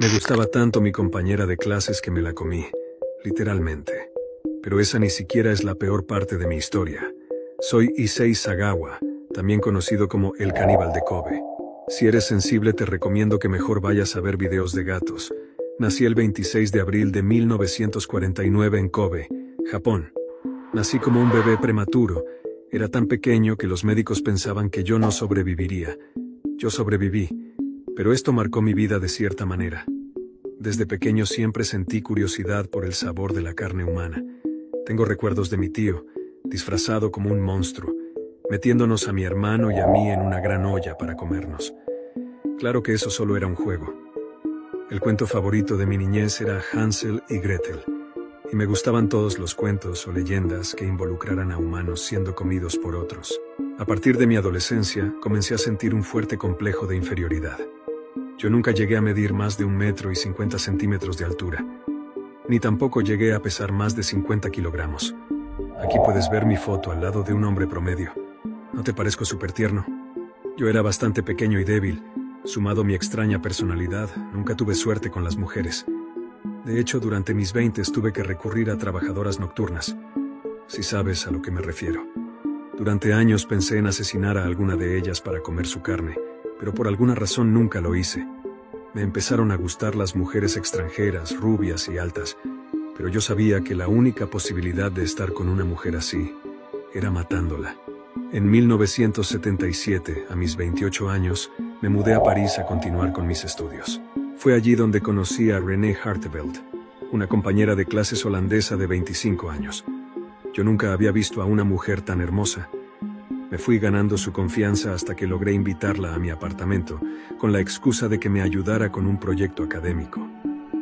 Me gustaba tanto mi compañera de clases que me la comí, literalmente. Pero esa ni siquiera es la peor parte de mi historia. Soy Issei Sagawa, también conocido como el caníbal de Kobe. Si eres sensible te recomiendo que mejor vayas a ver videos de gatos. Nací el 26 de abril de 1949 en Kobe, Japón. Nací como un bebé prematuro. Era tan pequeño que los médicos pensaban que yo no sobreviviría. Yo sobreviví, pero esto marcó mi vida de cierta manera. Desde pequeño siempre sentí curiosidad por el sabor de la carne humana. Tengo recuerdos de mi tío, disfrazado como un monstruo, metiéndonos a mi hermano y a mí en una gran olla para comernos. Claro que eso solo era un juego. El cuento favorito de mi niñez era Hansel y Gretel, y me gustaban todos los cuentos o leyendas que involucraran a humanos siendo comidos por otros. A partir de mi adolescencia, comencé a sentir un fuerte complejo de inferioridad. Yo nunca llegué a medir más de un metro y 50 centímetros de altura, ni tampoco llegué a pesar más de 50 kilogramos. Aquí puedes ver mi foto al lado de un hombre promedio. ¿No te parezco súper tierno? Yo era bastante pequeño y débil. Sumado mi extraña personalidad, nunca tuve suerte con las mujeres. De hecho, durante mis veintes tuve que recurrir a trabajadoras nocturnas, si sabes a lo que me refiero. Durante años pensé en asesinar a alguna de ellas para comer su carne, pero por alguna razón nunca lo hice. Me empezaron a gustar las mujeres extranjeras, rubias y altas, pero yo sabía que la única posibilidad de estar con una mujer así era matándola. En 1977, a mis 28 años, me mudé a París a continuar con mis estudios. Fue allí donde conocí a René Harteveld, una compañera de clases holandesa de 25 años. Yo nunca había visto a una mujer tan hermosa. Me fui ganando su confianza hasta que logré invitarla a mi apartamento, con la excusa de que me ayudara con un proyecto académico.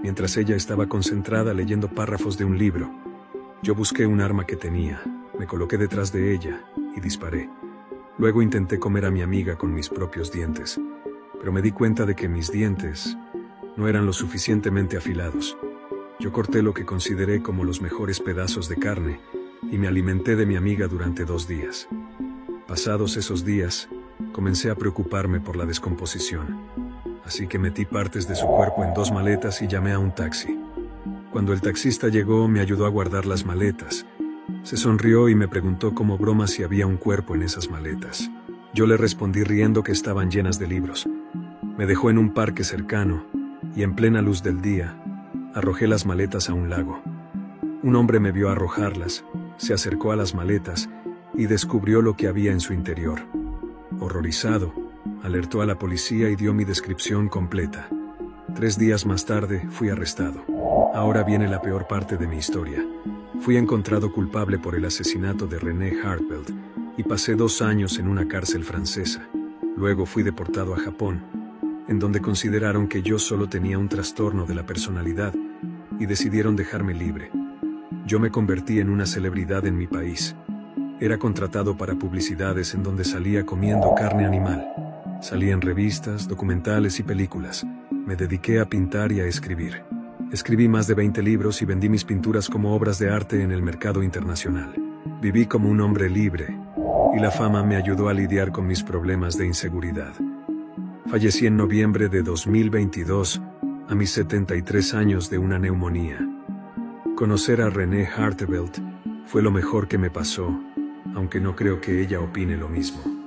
Mientras ella estaba concentrada leyendo párrafos de un libro, yo busqué un arma que tenía, me coloqué detrás de ella y disparé. Luego intenté comer a mi amiga con mis propios dientes, pero me di cuenta de que mis dientes no eran lo suficientemente afilados. Yo corté lo que consideré como los mejores pedazos de carne y me alimenté de mi amiga durante dos días. Pasados esos días, comencé a preocuparme por la descomposición así que metí partes de su cuerpo en dos maletas y llamé a un taxi. Cuando el taxista llegó me ayudó a guardar las maletas. Se sonrió y me preguntó como broma si había un cuerpo en esas maletas. Yo le respondí riendo que estaban llenas de libros. Me dejó en un parque cercano y en plena luz del día arrojé las maletas a un lago. Un hombre me vio arrojarlas, se acercó a las maletas y descubrió lo que había en su interior. Horrorizado, alertó a la policía y dio mi descripción completa. Tres días más tarde fui arrestado. Ahora viene la peor parte de mi historia. Fui encontrado culpable por el asesinato de René Hartfeld y pasé dos años en una cárcel francesa. Luego fui deportado a Japón, en donde consideraron que yo solo tenía un trastorno de la personalidad y decidieron dejarme libre. Yo me convertí en una celebridad en mi país. Era contratado para publicidades en donde salía comiendo carne animal. Salí en revistas, documentales y películas. Me dediqué a pintar y a escribir. Escribí más de 20 libros y vendí mis pinturas como obras de arte en el mercado internacional. Viví como un hombre libre, y la fama me ayudó a lidiar con mis problemas de inseguridad. Fallecí en noviembre de 2022, a mis 73 años de una neumonía. Conocer a René Hartevelt fue lo mejor que me pasó, aunque no creo que ella opine lo mismo.